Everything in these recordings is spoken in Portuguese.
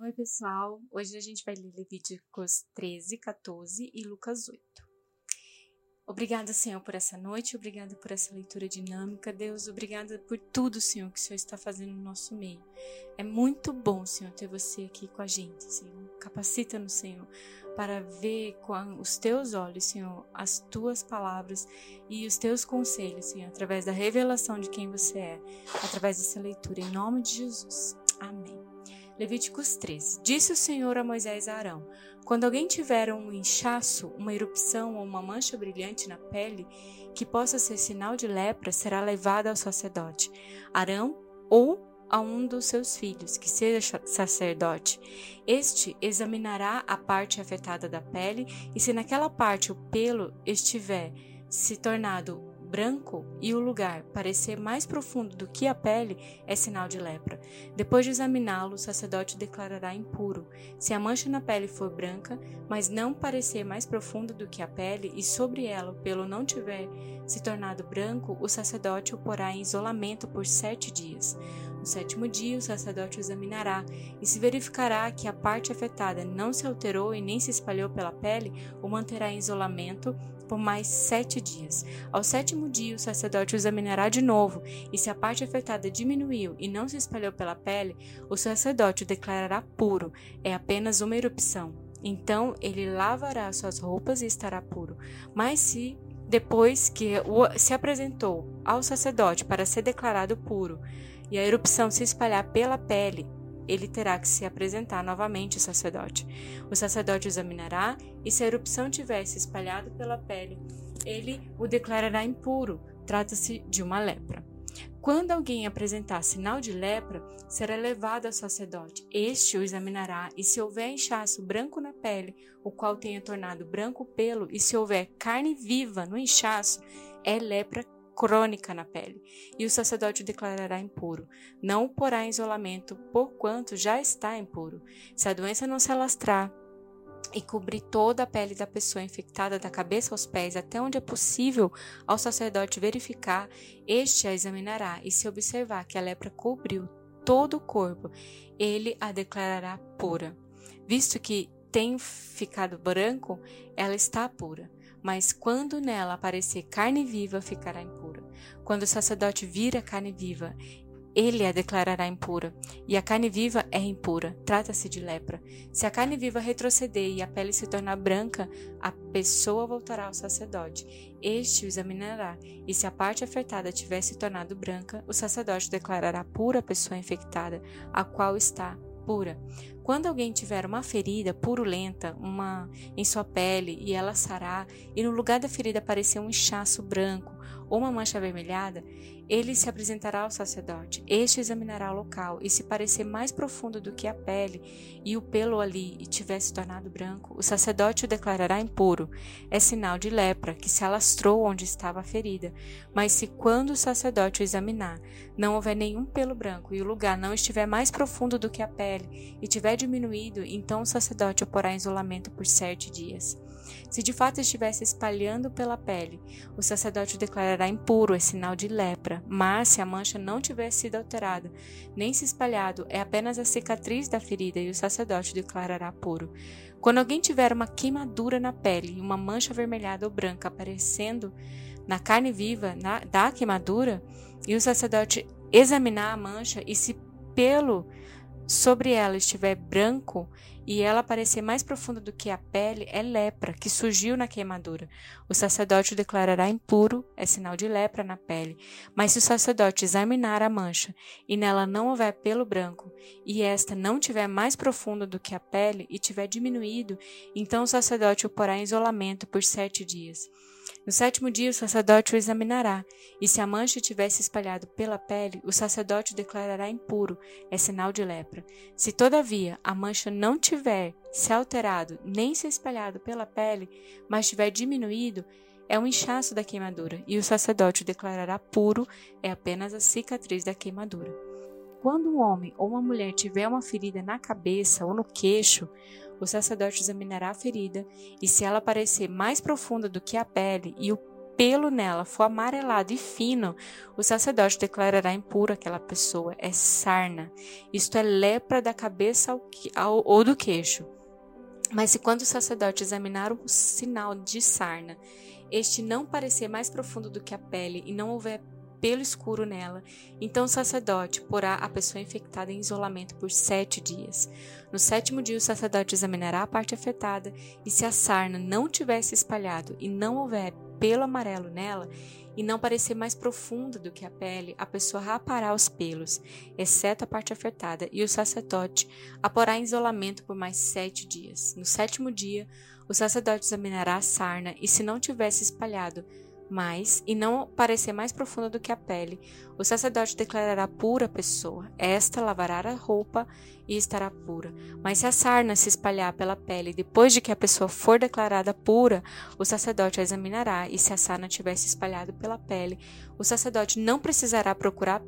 Oi, pessoal. Hoje a gente vai ler Levíticos 13, 14 e Lucas 8. Obrigada, Senhor, por essa noite, obrigada por essa leitura dinâmica. Deus, obrigada por tudo, Senhor, que o Senhor está fazendo no nosso meio. É muito bom, Senhor, ter você aqui com a gente, Senhor. Capacita-nos, Senhor, para ver com os teus olhos, Senhor, as tuas palavras e os teus conselhos, Senhor, através da revelação de quem você é, através dessa leitura. Em nome de Jesus. Amém. Levíticos 13. Disse o Senhor a Moisés e a Arão: Quando alguém tiver um inchaço, uma erupção ou uma mancha brilhante na pele, que possa ser sinal de lepra, será levado ao sacerdote, Arão ou a um dos seus filhos, que seja sacerdote. Este examinará a parte afetada da pele, e se naquela parte o pelo estiver se tornado branco e o lugar parecer mais profundo do que a pele, é sinal de lepra. Depois de examiná-lo, o sacerdote declarará impuro. Se a mancha na pele for branca, mas não parecer mais profunda do que a pele, e sobre ela o pelo não tiver se tornado branco, o sacerdote o porá em isolamento por sete dias. No sétimo dia, o sacerdote o examinará, e se verificará que a parte afetada não se alterou e nem se espalhou pela pele, o manterá em isolamento por mais sete dias. Ao sétimo dia, o sacerdote o examinará de novo, e se a parte afetada diminuiu e não se espalhou pela pele, o sacerdote o declarará puro. É apenas uma erupção. Então ele lavará suas roupas e estará puro. Mas se depois que se apresentou ao sacerdote para ser declarado puro, e a erupção se espalhar pela pele, ele terá que se apresentar novamente ao sacerdote. O sacerdote examinará, e se a erupção tiver se espalhado pela pele, ele o declarará impuro. Trata-se de uma lepra. Quando alguém apresentar sinal de lepra, será levado ao sacerdote. Este o examinará, e se houver inchaço branco na pele, o qual tenha tornado branco o pelo, e se houver carne viva no inchaço, é lepra crônica na pele, e o sacerdote o declarará impuro. Não o porá em isolamento, porquanto já está impuro. Se a doença não se alastrar, e cobrir toda a pele da pessoa infectada da cabeça aos pés até onde é possível ao sacerdote verificar, este a examinará e se observar que a lepra cobriu todo o corpo, ele a declarará pura. Visto que tem ficado branco, ela está pura mas quando nela aparecer carne viva, ficará impura. Quando o sacerdote vir a carne viva, ele a declarará impura, e a carne viva é impura, trata-se de lepra. Se a carne viva retroceder e a pele se tornar branca, a pessoa voltará ao sacerdote. Este o examinará, e se a parte afetada tiver se tornado branca, o sacerdote declarará pura a pessoa infectada, a qual está pura. Quando alguém tiver uma ferida purulenta uma em sua pele e ela sarar, e no lugar da ferida aparecer um inchaço branco ou uma mancha avermelhada, ele se apresentará ao sacerdote. Este examinará o local, e se parecer mais profundo do que a pele e o pelo ali e tiver se tornado branco, o sacerdote o declarará impuro. É sinal de lepra, que se alastrou onde estava a ferida. Mas se quando o sacerdote o examinar, não houver nenhum pelo branco e o lugar não estiver mais profundo do que a pele e tiver diminuído, então o sacerdote o porá em isolamento por sete dias. Se de fato estivesse espalhando pela pele, o sacerdote o declarará impuro, é sinal de lepra. Mas se a mancha não tiver sido alterada, nem se espalhado, é apenas a cicatriz da ferida e o sacerdote o declarará puro. Quando alguém tiver uma queimadura na pele e uma mancha avermelhada ou branca aparecendo na carne viva na, da queimadura, e o sacerdote examinar a mancha e se pelo sobre ela estiver branco e ela parecer mais profunda do que a pele, é lepra que surgiu na queimadura. O sacerdote o declarará impuro, é sinal de lepra na pele. Mas se o sacerdote examinar a mancha e nela não houver pelo branco, e esta não tiver mais profunda do que a pele e tiver diminuído, então o sacerdote o porá em isolamento por sete dias. No sétimo dia, o sacerdote o examinará, e se a mancha tivesse espalhado pela pele, o sacerdote o declarará impuro, é sinal de lepra. Se, todavia, a mancha não tiver se alterado nem se espalhado pela pele, mas tiver diminuído, é um inchaço da queimadura, e o sacerdote o declarará puro, é apenas a cicatriz da queimadura. Quando um homem ou uma mulher tiver uma ferida na cabeça ou no queixo, o sacerdote examinará a ferida, e se ela parecer mais profunda do que a pele e o pelo nela for amarelado e fino, o sacerdote declarará impura aquela pessoa. É sarna. Isto é lepra da cabeça ao, ao, ou do queixo. Mas se quando o sacerdote examinar o sinal de sarna, este não parecer mais profundo do que a pele e não houver pelo escuro nela, então o sacerdote porá a pessoa infectada em isolamento por sete dias. No sétimo dia, o sacerdote examinará a parte afetada, e se a sarna não tivesse espalhado e não houver pelo amarelo nela, e não parecer mais profunda do que a pele, a pessoa rapará os pelos, exceto a parte afetada, e o sacerdote a porá em isolamento por mais sete dias. No sétimo dia, o sacerdote examinará a sarna, e se não tivesse espalhado, mais e não parecer mais profunda do que a pele, o sacerdote declarará pura a pessoa. Esta lavará a roupa e estará pura. Mas se a sarna se espalhar pela pele depois de que a pessoa for declarada pura, o sacerdote a examinará, e se a sarna tiver se espalhado pela pele, o sacerdote não precisará procurar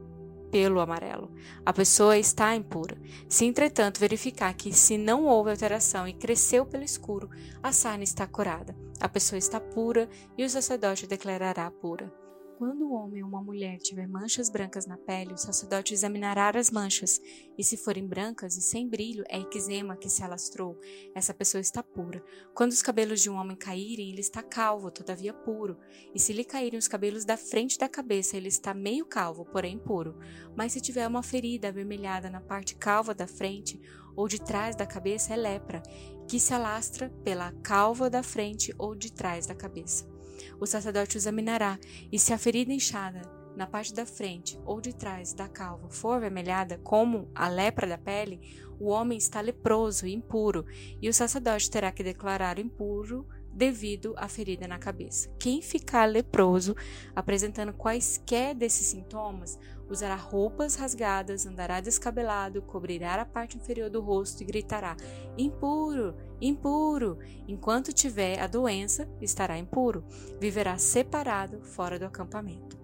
pelo amarelo. A pessoa está impura. Se, entretanto, verificar que se não houve alteração e cresceu pelo escuro, a sarna está curada. A pessoa está pura e o sacerdote declarará pura. Quando o homem ou uma mulher tiver manchas brancas na pele, o sacerdote examinará as manchas, e se forem brancas e sem brilho, é eczema que se alastrou. Essa pessoa está pura. Quando os cabelos de um homem caírem, ele está calvo, todavia puro. E se lhe caírem os cabelos da frente da cabeça, ele está meio calvo, porém puro. Mas se tiver uma ferida avermelhada na parte calva da frente ou de trás da cabeça, é lepra, que se alastra pela calva da frente ou de trás da cabeça o sacerdote o examinará, e se a ferida inchada na parte da frente ou de trás da calva for avermelhada, como a lepra da pele, o homem está leproso e impuro, e o sacerdote terá que declarar impuro devido à ferida na cabeça. Quem ficar leproso, apresentando quaisquer desses sintomas, usará roupas rasgadas, andará descabelado, cobrirá a parte inferior do rosto e gritará: impuro, impuro. Enquanto tiver a doença, estará impuro, viverá separado fora do acampamento.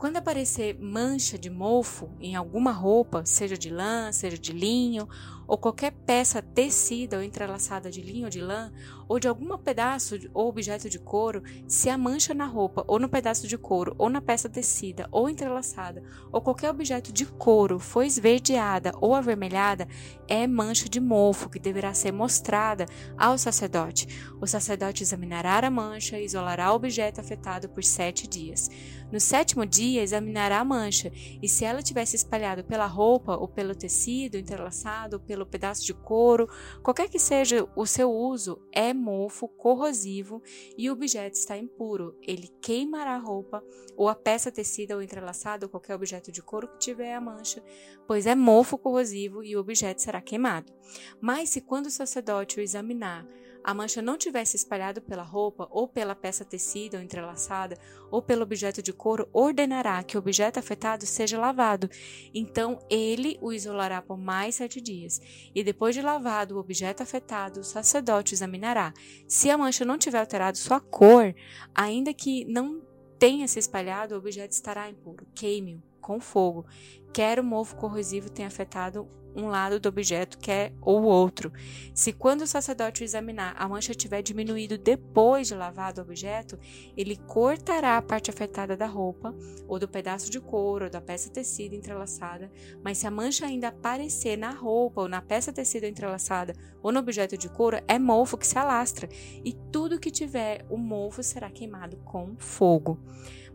Quando aparecer mancha de mofo em alguma roupa, seja de lã, seja de linho, ou qualquer peça tecida ou entrelaçada de linho ou de lã, ou de algum pedaço ou objeto de couro, se a mancha na roupa, ou no pedaço de couro, ou na peça tecida ou entrelaçada, ou qualquer objeto de couro for esverdeada ou avermelhada, é mancha de mofo que deverá ser mostrada ao sacerdote. O sacerdote examinará a mancha e isolará o objeto afetado por sete dias. No sétimo dia, examinará a mancha, e se ela tivesse espalhado pela roupa, ou pelo tecido entrelaçado, ou pelo pedaço de couro, qualquer que seja o seu uso, é mofo, corrosivo e o objeto está impuro. Ele queimará a roupa, ou a peça tecida ou entrelaçada, ou qualquer objeto de couro que tiver a mancha, pois é mofo corrosivo e o objeto será queimado. Mas se quando o sacerdote o examinar, a mancha não tivesse espalhado pela roupa, ou pela peça tecida ou entrelaçada, ou pelo objeto de couro, ordenará que o objeto afetado seja lavado. Então ele o isolará por mais sete dias. E depois de lavado o objeto afetado, o sacerdote examinará. Se a mancha não tiver alterado sua cor, ainda que não tenha se espalhado, o objeto estará impuro. Queime-o com fogo. Quer o mofo corrosivo tenha afetado um lado do objeto quer ou outro. Se quando o sacerdote examinar a mancha tiver diminuído depois de lavado o objeto, ele cortará a parte afetada da roupa, ou do pedaço de couro, ou da peça tecida entrelaçada, mas se a mancha ainda aparecer na roupa, ou na peça tecida entrelaçada, ou no objeto de couro, é mofo que se alastra, e tudo que tiver o mofo será queimado com fogo.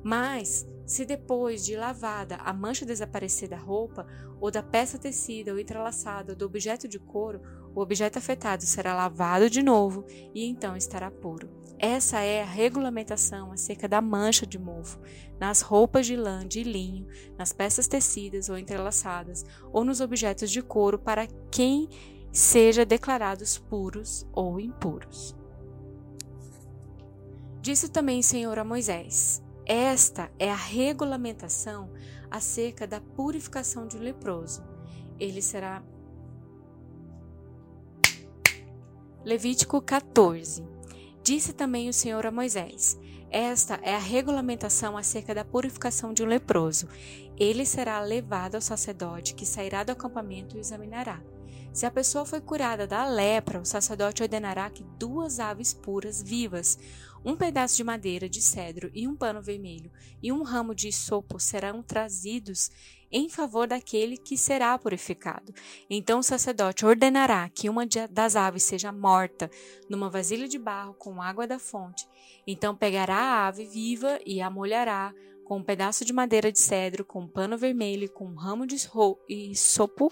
Mas, se depois de lavada a mancha desaparecer da roupa, ou da peça tecida ou entrelaçada ou do objeto de couro, o objeto afetado será lavado de novo e então estará puro. Essa é a regulamentação acerca da mancha de mofo nas roupas de lã, de linho, nas peças tecidas ou entrelaçadas, ou nos objetos de couro para quem seja declarados puros ou impuros. Disse também o Senhor a Moisés: esta é a regulamentação acerca da purificação de um leproso. Ele será. Levítico 14. Disse também o Senhor a Moisés: Esta é a regulamentação acerca da purificação de um leproso. Ele será levado ao sacerdote, que sairá do acampamento e o examinará. Se a pessoa foi curada da lepra, o sacerdote ordenará que duas aves puras vivas, um pedaço de madeira de cedro e um pano vermelho e um ramo de sopo serão trazidos em favor daquele que será purificado. Então o sacerdote ordenará que uma das aves seja morta numa vasilha de barro com água da fonte. Então pegará a ave viva e a molhará com um pedaço de madeira de cedro, com um pano vermelho com um ramo de sopo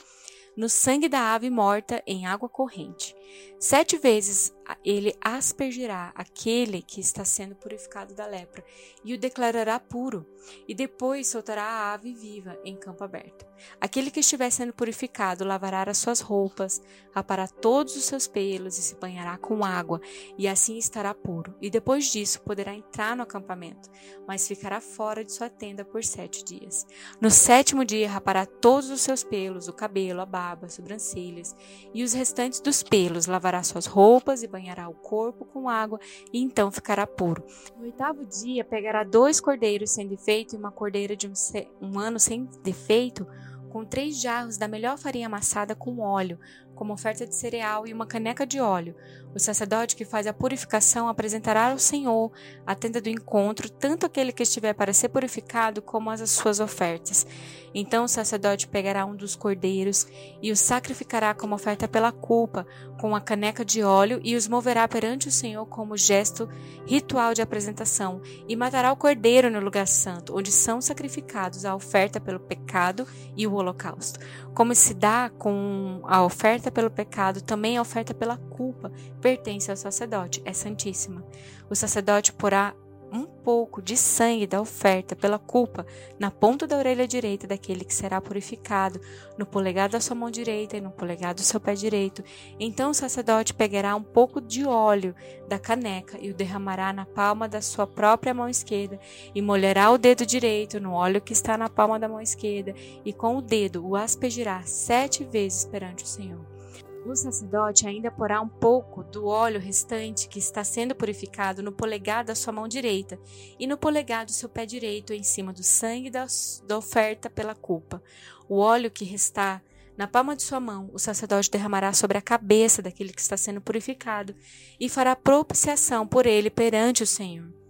no sangue da ave morta em água corrente. Sete vezes ele aspergirá aquele que está sendo purificado da lepra e o declarará puro, e depois soltará a ave viva em campo aberto. Aquele que estiver sendo purificado lavará as suas roupas, rapará todos os seus pelos e se banhará com água, e assim estará puro. E depois disso poderá entrar no acampamento, mas ficará fora de sua tenda por sete dias. No sétimo dia rapará todos os seus pelos, o cabelo, a barba, as sobrancelhas, e os restantes dos pelos lavará suas roupas e banhará o corpo com água, e então ficará puro. No oitavo dia, pegará dois cordeiros sem defeito e uma cordeira de um, um ano sem defeito, com três jarros da melhor farinha amassada com óleo, como oferta de cereal e uma caneca de óleo. O sacerdote que faz a purificação apresentará ao Senhor a tenda do encontro, tanto aquele que estiver para ser purificado, como as suas ofertas. Então o sacerdote pegará um dos cordeiros e o sacrificará como oferta pela culpa, com a caneca de óleo, e os moverá perante o Senhor como gesto ritual de apresentação, e matará o cordeiro no lugar santo, onde são sacrificados a oferta pelo pecado e o holocausto. Como se dá com a oferta pelo pecado, também a oferta pela culpa pertence ao sacerdote, é santíssima. O sacerdote porá pouco de sangue da oferta pela culpa na ponta da orelha direita daquele que será purificado, no polegar da sua mão direita e no polegar do seu pé direito. Então o sacerdote pegará um pouco de óleo da caneca e o derramará na palma da sua própria mão esquerda e molhará o dedo direito no óleo que está na palma da mão esquerda e com o dedo o aspergirá sete vezes perante o Senhor. O sacerdote ainda porá um pouco do óleo restante que está sendo purificado no polegar da sua mão direita e no polegar do seu pé direito em cima do sangue da, da oferta pela culpa. O óleo que restar na palma de sua mão, o sacerdote derramará sobre a cabeça daquele que está sendo purificado e fará propiciação por ele perante o Senhor.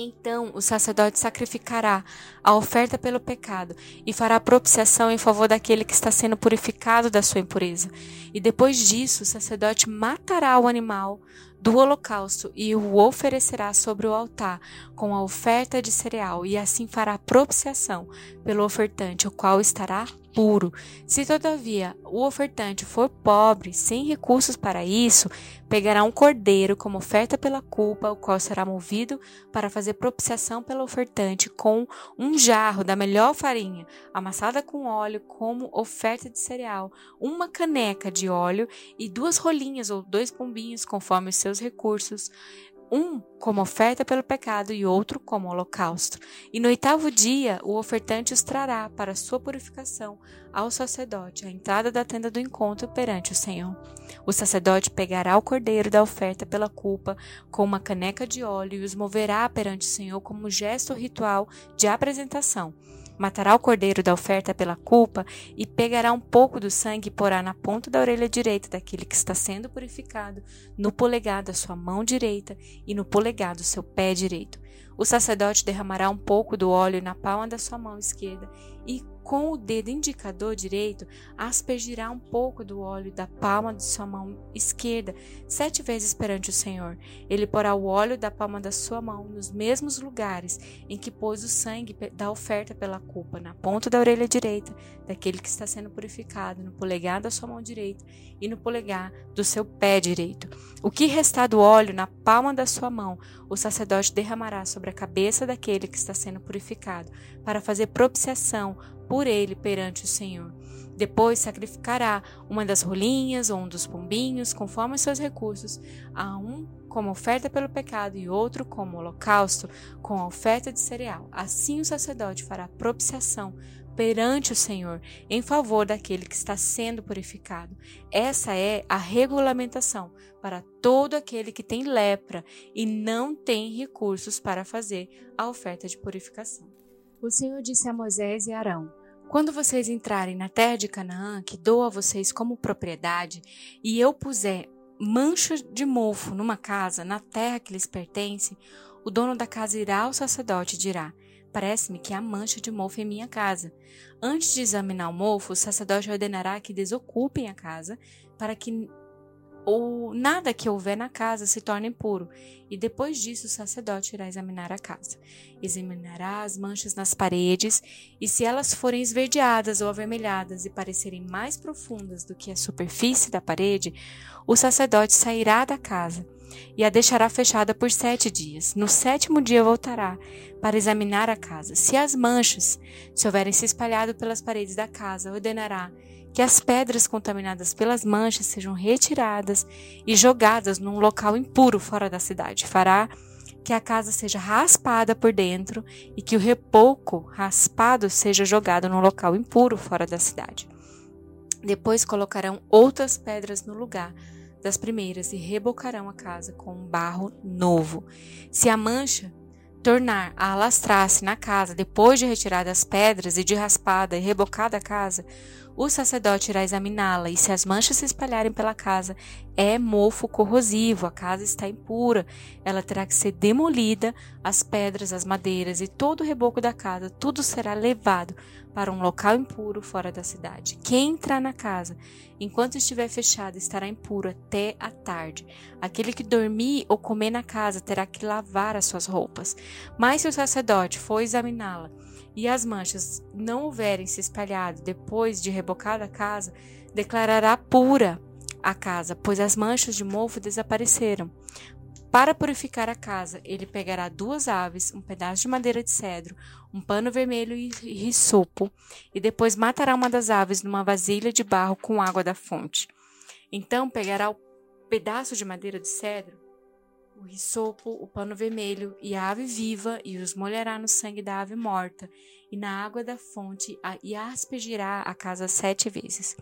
Então o sacerdote sacrificará a oferta pelo pecado e fará propiciação em favor daquele que está sendo purificado da sua impureza. E depois disso, o sacerdote matará o animal do holocausto e o oferecerá sobre o altar com a oferta de cereal, e assim fará propiciação pelo ofertante, o qual estará puro. Se todavia o ofertante for pobre, sem recursos para isso, pegará um cordeiro como oferta pela culpa, o qual será movido para fazer propiciação pelo ofertante com um jarro da melhor farinha, amassada com óleo como oferta de cereal, uma caneca de óleo e duas rolinhas ou dois pombinhos conforme os seus recursos um como oferta pelo pecado e outro como holocausto. E no oitavo dia o ofertante os trará para sua purificação ao sacerdote, à entrada da tenda do encontro perante o Senhor. O sacerdote pegará o cordeiro da oferta pela culpa com uma caneca de óleo e os moverá perante o Senhor como gesto ritual de apresentação matará o cordeiro da oferta pela culpa e pegará um pouco do sangue e porá na ponta da orelha direita daquele que está sendo purificado, no polegar da sua mão direita e no polegar do seu pé direito. O sacerdote derramará um pouco do óleo na palma da sua mão esquerda e com o dedo indicador direito, aspergirá um pouco do óleo da palma de sua mão esquerda sete vezes perante o Senhor. Ele porá o óleo da palma da sua mão nos mesmos lugares em que pôs o sangue da oferta pela culpa, na ponta da orelha direita daquele que está sendo purificado, no polegar da sua mão direita e no polegar do seu pé direito. O que restar do óleo na palma da sua mão, o sacerdote derramará sobre a cabeça daquele que está sendo purificado, para fazer propiciação por ele perante o Senhor. Depois sacrificará uma das rolinhas ou um dos pombinhos, conforme os seus recursos, a um como oferta pelo pecado e outro como holocausto, com a oferta de cereal. Assim o sacerdote fará propiciação perante o Senhor em favor daquele que está sendo purificado. Essa é a regulamentação para todo aquele que tem lepra e não tem recursos para fazer a oferta de purificação. O Senhor disse a Moisés e Arão: Quando vocês entrarem na terra de Canaã, que dou a vocês como propriedade, e eu puser mancha de mofo numa casa, na terra que lhes pertence, o dono da casa irá ao sacerdote e dirá: Parece-me que há mancha de mofo em minha casa. Antes de examinar o mofo, o sacerdote ordenará que desocupem a casa, para que ou nada que houver na casa se torne impuro, e depois disso o sacerdote irá examinar a casa. Examinará as manchas nas paredes, e se elas forem esverdeadas ou avermelhadas e parecerem mais profundas do que a superfície da parede, o sacerdote sairá da casa e a deixará fechada por sete dias. No sétimo dia voltará para examinar a casa. Se as manchas se houverem se espalhado pelas paredes da casa, ordenará que as pedras contaminadas pelas manchas sejam retiradas e jogadas num local impuro fora da cidade. Fará que a casa seja raspada por dentro e que o repouco raspado seja jogado num local impuro fora da cidade. Depois colocarão outras pedras no lugar das primeiras e rebocarão a casa com um barro novo. Se a mancha tornar a alastrar-se na casa depois de retirada as pedras e de raspada e rebocada a casa, o sacerdote irá examiná-la, e se as manchas se espalharem pela casa, é mofo corrosivo, a casa está impura. Ela terá que ser demolida, as pedras, as madeiras e todo o reboco da casa, tudo será levado para um local impuro fora da cidade. Quem entrar na casa enquanto estiver fechada estará impuro até a tarde. Aquele que dormir ou comer na casa terá que lavar as suas roupas. Mas se o sacerdote for examiná-la, e as manchas não houverem se espalhado depois de rebocada a casa, declarará pura a casa, pois as manchas de mofo desapareceram. Para purificar a casa, ele pegará duas aves, um pedaço de madeira de cedro, um pano vermelho e risopo, e depois matará uma das aves numa vasilha de barro com água da fonte. Então pegará o pedaço de madeira de cedro o risopo, o pano vermelho e a ave viva, e os molhará no sangue da ave morta, e na água da fonte, e aspergirá a casa sete vezes.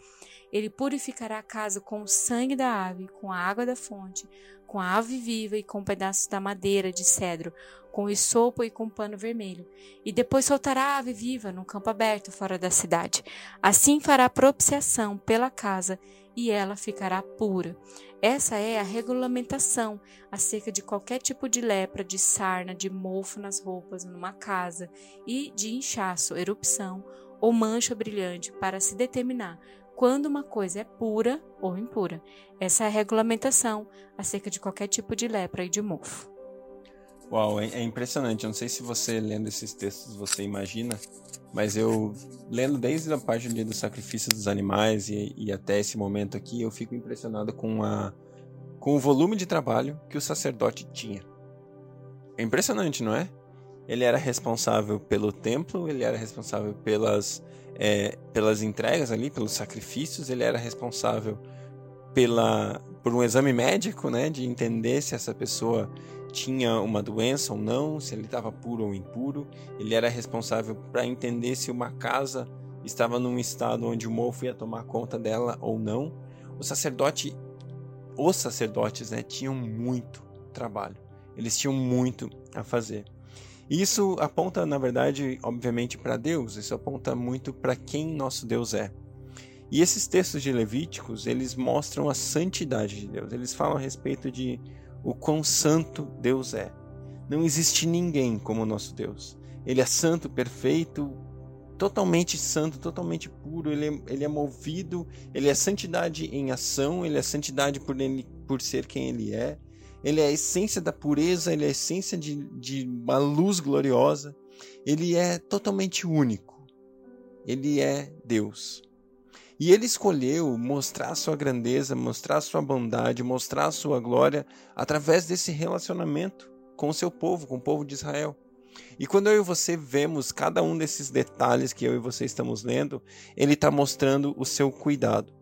Ele purificará a casa com o sangue da ave, com a água da fonte, com a ave viva e com pedaços da madeira de cedro, com o sopo e com o pano vermelho. E depois soltará a ave viva no campo aberto fora da cidade. Assim fará propiciação pela casa e ela ficará pura. Essa é a regulamentação acerca de qualquer tipo de lepra, de sarna, de mofo nas roupas, numa casa e de inchaço, erupção ou mancha brilhante para se determinar quando uma coisa é pura ou impura. Essa é a regulamentação acerca de qualquer tipo de lepra e de mofo. Uau, é, é impressionante. Eu não sei se você lendo esses textos você imagina, mas eu lendo desde a parte do sacrifício dos animais e, e até esse momento aqui, eu fico impressionado com a com o volume de trabalho que o sacerdote tinha. É impressionante, não é? Ele era responsável pelo templo, ele era responsável pelas, é, pelas entregas ali, pelos sacrifícios, ele era responsável pela, por um exame médico, né, de entender se essa pessoa tinha uma doença ou não, se ele estava puro ou impuro. Ele era responsável para entender se uma casa estava num estado onde o mofo ia tomar conta dela ou não. O sacerdote, os sacerdotes, né, tinham muito trabalho. Eles tinham muito a fazer. Isso aponta, na verdade, obviamente, para Deus. Isso aponta muito para quem nosso Deus é. E esses textos de Levíticos, eles mostram a santidade de Deus. Eles falam a respeito de o quão santo Deus é. Não existe ninguém como o nosso Deus. Ele é santo, perfeito, totalmente santo, totalmente puro. Ele é, ele é movido, ele é santidade em ação, ele é santidade por, ele, por ser quem ele é ele é a essência da pureza, ele é a essência de, de uma luz gloriosa, ele é totalmente único, ele é Deus. E ele escolheu mostrar sua grandeza, mostrar sua bondade, mostrar sua glória através desse relacionamento com o seu povo, com o povo de Israel. E quando eu e você vemos cada um desses detalhes que eu e você estamos lendo, ele está mostrando o seu cuidado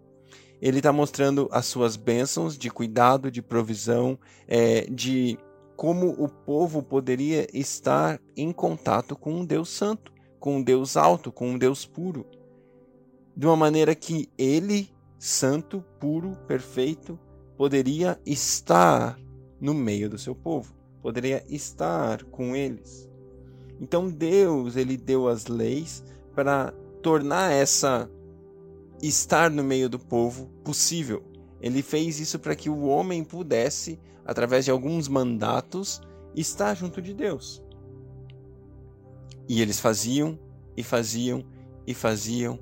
ele está mostrando as suas bênçãos de cuidado, de provisão, é, de como o povo poderia estar em contato com um Deus santo, com um Deus alto, com um Deus puro. De uma maneira que ele, santo, puro, perfeito, poderia estar no meio do seu povo, poderia estar com eles. Então Deus, ele deu as leis para tornar essa estar no meio do povo possível. Ele fez isso para que o homem pudesse, através de alguns mandatos, estar junto de Deus. E eles faziam, e faziam, e faziam,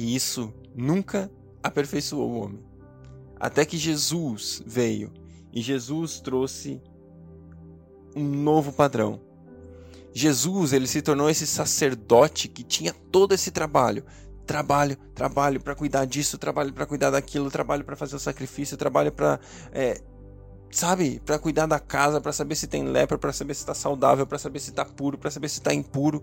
e isso nunca aperfeiçoou o homem. Até que Jesus veio, e Jesus trouxe um novo padrão. Jesus, ele se tornou esse sacerdote que tinha todo esse trabalho, trabalho, trabalho para cuidar disso, trabalho para cuidar daquilo, trabalho para fazer o sacrifício, trabalho para é, sabe, para cuidar da casa, para saber se tem lepra, para saber se está saudável, para saber se está puro, para saber se está impuro.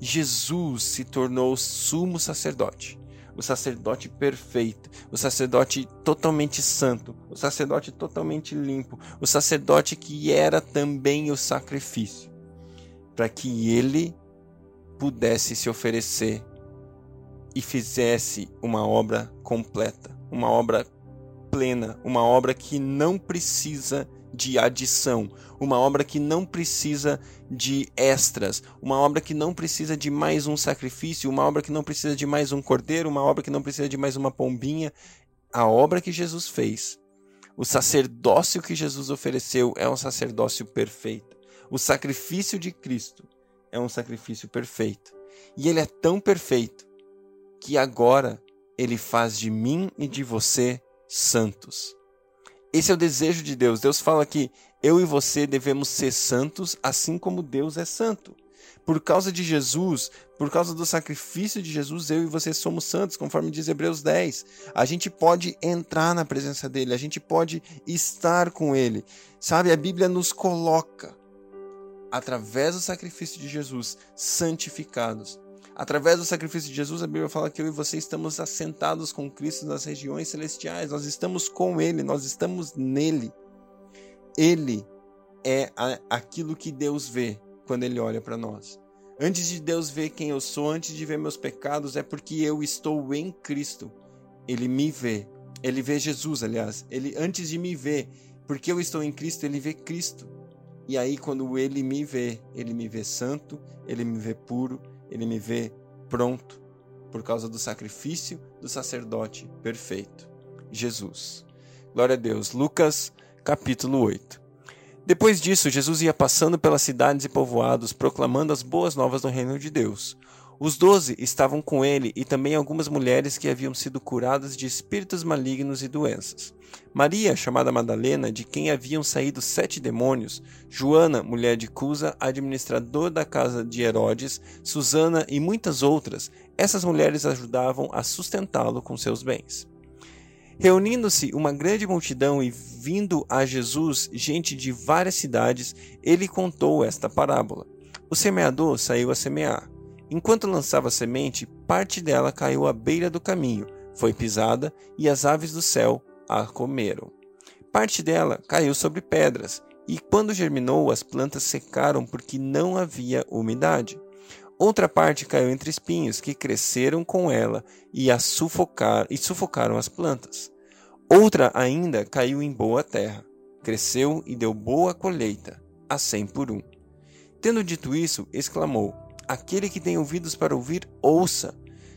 Jesus se tornou sumo sacerdote, o sacerdote perfeito, o sacerdote totalmente santo, o sacerdote totalmente limpo, o sacerdote que era também o sacrifício, para que ele pudesse se oferecer e fizesse uma obra completa, uma obra plena, uma obra que não precisa de adição, uma obra que não precisa de extras, uma obra que não precisa de mais um sacrifício, uma obra que não precisa de mais um cordeiro, uma obra que não precisa de mais uma pombinha. A obra que Jesus fez, o sacerdócio que Jesus ofereceu é um sacerdócio perfeito. O sacrifício de Cristo é um sacrifício perfeito. E ele é tão perfeito que agora ele faz de mim e de você santos. Esse é o desejo de Deus. Deus fala que eu e você devemos ser santos, assim como Deus é santo. Por causa de Jesus, por causa do sacrifício de Jesus, eu e você somos santos, conforme diz Hebreus 10. A gente pode entrar na presença dele, a gente pode estar com ele. Sabe, a Bíblia nos coloca, através do sacrifício de Jesus, santificados. Através do sacrifício de Jesus, a Bíblia fala que eu e você estamos assentados com Cristo nas regiões celestiais. Nós estamos com Ele, nós estamos nele. Ele é aquilo que Deus vê quando Ele olha para nós. Antes de Deus ver quem eu sou, antes de ver meus pecados, é porque eu estou em Cristo. Ele me vê. Ele vê Jesus, aliás. Ele antes de me ver, porque eu estou em Cristo, ele vê Cristo. E aí quando ele me vê, ele me vê santo, ele me vê puro, ele me vê pronto por causa do sacrifício do sacerdote perfeito, Jesus. Glória a Deus. Lucas, capítulo 8. Depois disso, Jesus ia passando pelas cidades e povoados, proclamando as boas novas do reino de Deus. Os doze estavam com ele e também algumas mulheres que haviam sido curadas de espíritos malignos e doenças. Maria, chamada Madalena, de quem haviam saído sete demônios, Joana, mulher de Cusa, administrador da casa de Herodes, Susana e muitas outras, essas mulheres ajudavam a sustentá-lo com seus bens. Reunindo-se uma grande multidão e vindo a Jesus gente de várias cidades, ele contou esta parábola. O semeador saiu a semear. Enquanto lançava semente, parte dela caiu à beira do caminho, foi pisada e as aves do céu a comeram. Parte dela caiu sobre pedras, e quando germinou, as plantas secaram porque não havia umidade. Outra parte caiu entre espinhos que cresceram com ela e a sufocar, e sufocaram as plantas. Outra ainda caiu em boa terra, cresceu e deu boa colheita, a cem por um. Tendo dito isso, exclamou: Aquele que tem ouvidos para ouvir, ouça.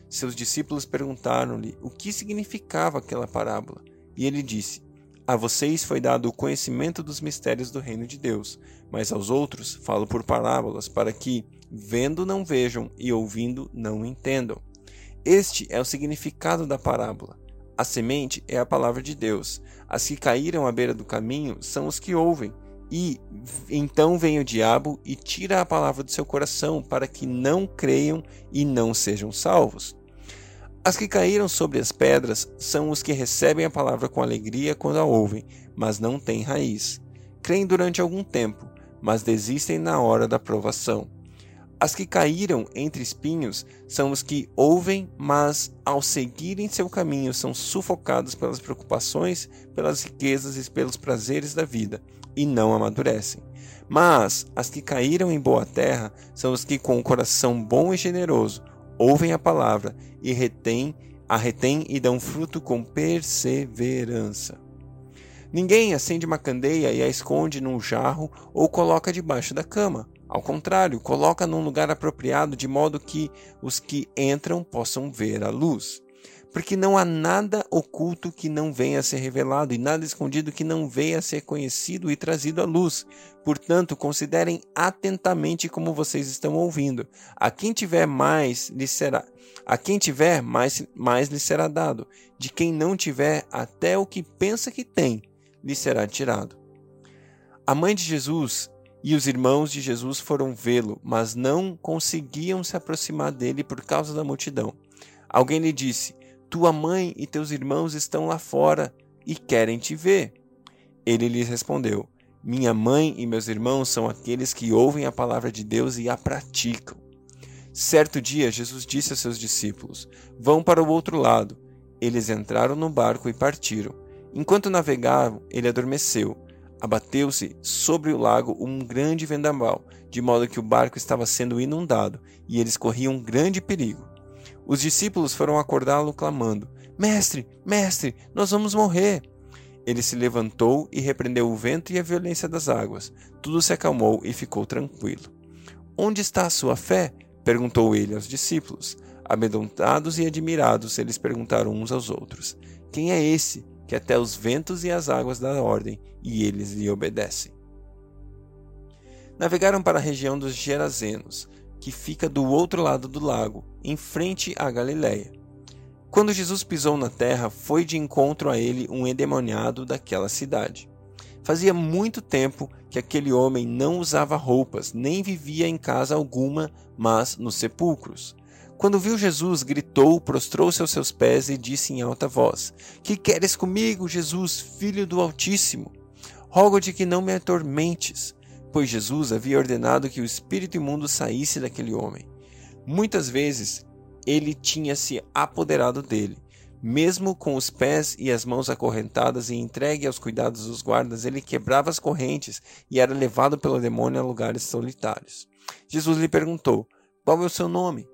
Seus discípulos perguntaram-lhe o que significava aquela parábola. E ele disse: A vocês foi dado o conhecimento dos mistérios do reino de Deus, mas aos outros falo por parábolas, para que, vendo, não vejam e ouvindo, não entendam. Este é o significado da parábola. A semente é a palavra de Deus. As que caíram à beira do caminho são os que ouvem e então vem o diabo e tira a palavra do seu coração, para que não creiam e não sejam salvos. As que caíram sobre as pedras são os que recebem a palavra com alegria quando a ouvem, mas não têm raiz. Creem durante algum tempo, mas desistem na hora da provação. As que caíram entre espinhos são os que ouvem, mas ao seguirem seu caminho são sufocados pelas preocupações, pelas riquezas e pelos prazeres da vida e não amadurecem. Mas as que caíram em boa terra são os que, com o coração bom e generoso, ouvem a palavra e retêm, a retêm e dão fruto com perseverança. Ninguém acende uma candeia e a esconde num jarro ou coloca debaixo da cama. Ao contrário, coloca num lugar apropriado de modo que os que entram possam ver a luz. Porque não há nada oculto que não venha a ser revelado e nada escondido que não venha a ser conhecido e trazido à luz. Portanto, considerem atentamente como vocês estão ouvindo. A quem tiver mais lhe será, a quem tiver mais mais lhe será dado. De quem não tiver, até o que pensa que tem lhe será tirado. A mãe de Jesus e os irmãos de Jesus foram vê-lo, mas não conseguiam se aproximar dele por causa da multidão. Alguém lhe disse: tua mãe e teus irmãos estão lá fora e querem te ver. Ele lhes respondeu: Minha mãe e meus irmãos são aqueles que ouvem a palavra de Deus e a praticam. Certo dia, Jesus disse a seus discípulos: Vão para o outro lado. Eles entraram no barco e partiram. Enquanto navegavam, ele adormeceu. Abateu-se sobre o lago um grande vendaval, de modo que o barco estava sendo inundado e eles corriam grande perigo. Os discípulos foram acordá-lo clamando: Mestre, mestre, nós vamos morrer. Ele se levantou e repreendeu o vento e a violência das águas. Tudo se acalmou e ficou tranquilo. Onde está a sua fé? perguntou ele aos discípulos. Amedrontados e admirados, eles perguntaram uns aos outros: Quem é esse que até os ventos e as águas dá ordem e eles lhe obedecem? Navegaram para a região dos Gerazenos que fica do outro lado do lago, em frente à Galiléia. Quando Jesus pisou na terra, foi de encontro a ele um endemoniado daquela cidade. Fazia muito tempo que aquele homem não usava roupas, nem vivia em casa alguma, mas nos sepulcros. Quando viu Jesus, gritou, prostrou-se aos seus pés e disse em alta voz: Que queres comigo, Jesus, filho do Altíssimo? Rogo-te que não me atormentes pois Jesus havia ordenado que o espírito imundo saísse daquele homem. Muitas vezes ele tinha se apoderado dele. Mesmo com os pés e as mãos acorrentadas e entregue aos cuidados dos guardas, ele quebrava as correntes e era levado pelo demônio a lugares solitários. Jesus lhe perguntou: Qual é o seu nome?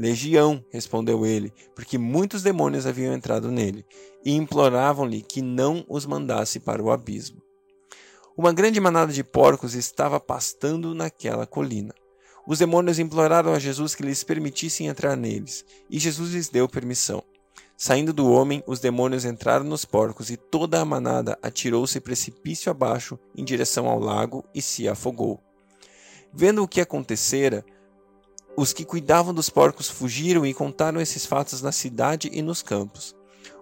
Legião, respondeu ele, porque muitos demônios haviam entrado nele, e imploravam-lhe que não os mandasse para o abismo. Uma grande manada de porcos estava pastando naquela colina. Os demônios imploraram a Jesus que lhes permitissem entrar neles, e Jesus lhes deu permissão. Saindo do homem, os demônios entraram nos porcos e toda a manada atirou-se precipício abaixo em direção ao lago e se afogou. Vendo o que acontecera, os que cuidavam dos porcos fugiram e contaram esses fatos na cidade e nos campos.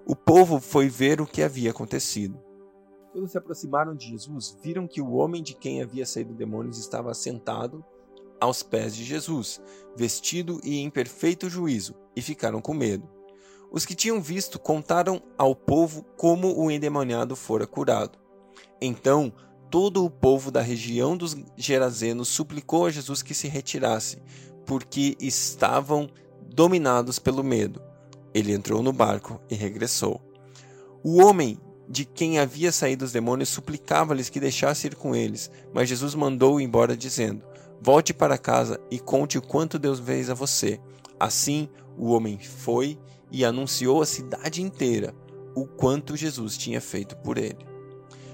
O povo foi ver o que havia acontecido. Quando se aproximaram de Jesus, viram que o homem de quem havia saído demônios estava sentado aos pés de Jesus, vestido e em perfeito juízo, e ficaram com medo. Os que tinham visto contaram ao povo como o endemoniado fora curado. Então, todo o povo da região dos Gerazenos suplicou a Jesus que se retirasse, porque estavam dominados pelo medo. Ele entrou no barco e regressou. O homem de quem havia saído os demônios suplicava-lhes que deixasse ir com eles, mas Jesus mandou-o embora, dizendo: Volte para casa e conte o quanto Deus fez a você. Assim, o homem foi e anunciou à cidade inteira o quanto Jesus tinha feito por ele.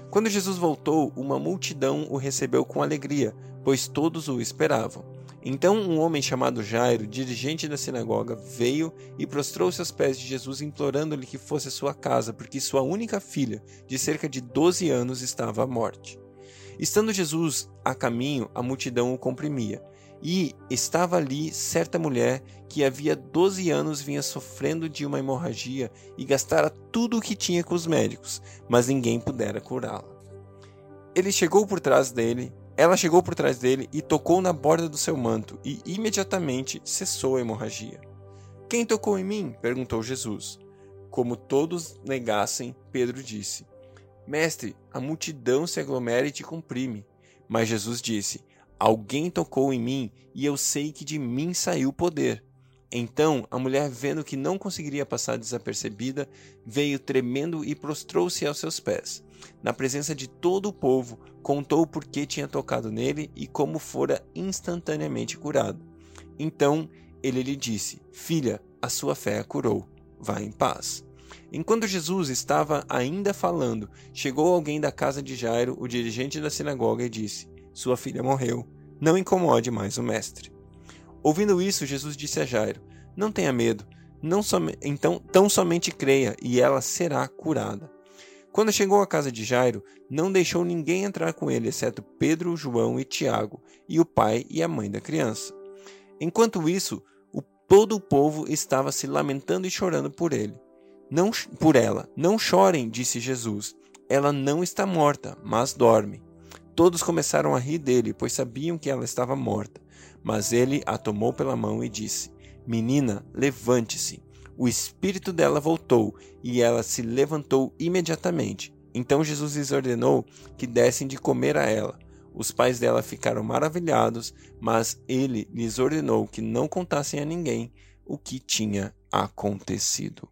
Quando Jesus voltou, uma multidão o recebeu com alegria, pois todos o esperavam. Então um homem chamado Jairo, dirigente da sinagoga, veio e prostrou-se aos pés de Jesus, implorando-lhe que fosse à sua casa, porque sua única filha, de cerca de doze anos, estava à morte. Estando Jesus a caminho, a multidão o comprimia. E estava ali certa mulher que havia doze anos vinha sofrendo de uma hemorragia e gastara tudo o que tinha com os médicos, mas ninguém pudera curá-la. Ele chegou por trás dele, ela chegou por trás dele e tocou na borda do seu manto, e imediatamente cessou a hemorragia. Quem tocou em mim? perguntou Jesus. Como todos negassem, Pedro disse: Mestre, a multidão se aglomera e te comprime. Mas Jesus disse: Alguém tocou em mim, e eu sei que de mim saiu o poder. Então a mulher, vendo que não conseguiria passar desapercebida, veio tremendo e prostrou-se aos seus pés. Na presença de todo o povo, contou por que tinha tocado nele e como fora instantaneamente curado. Então ele lhe disse: Filha, a sua fé a curou. Vá em paz. Enquanto Jesus estava ainda falando, chegou alguém da casa de Jairo, o dirigente da sinagoga, e disse: Sua filha morreu. Não incomode mais o mestre. Ouvindo isso, Jesus disse a Jairo: Não tenha medo, não som então tão somente creia, e ela será curada. Quando chegou à casa de Jairo, não deixou ninguém entrar com ele, exceto Pedro, João e Tiago, e o pai e a mãe da criança. Enquanto isso, o, todo o povo estava se lamentando e chorando por ele. Não por ela. Não chorem, disse Jesus. Ela não está morta, mas dorme. Todos começaram a rir dele, pois sabiam que ela estava morta. Mas ele a tomou pela mão e disse: Menina, levante-se. O espírito dela voltou e ela se levantou imediatamente. Então Jesus lhes ordenou que dessem de comer a ela. Os pais dela ficaram maravilhados, mas ele lhes ordenou que não contassem a ninguém o que tinha acontecido.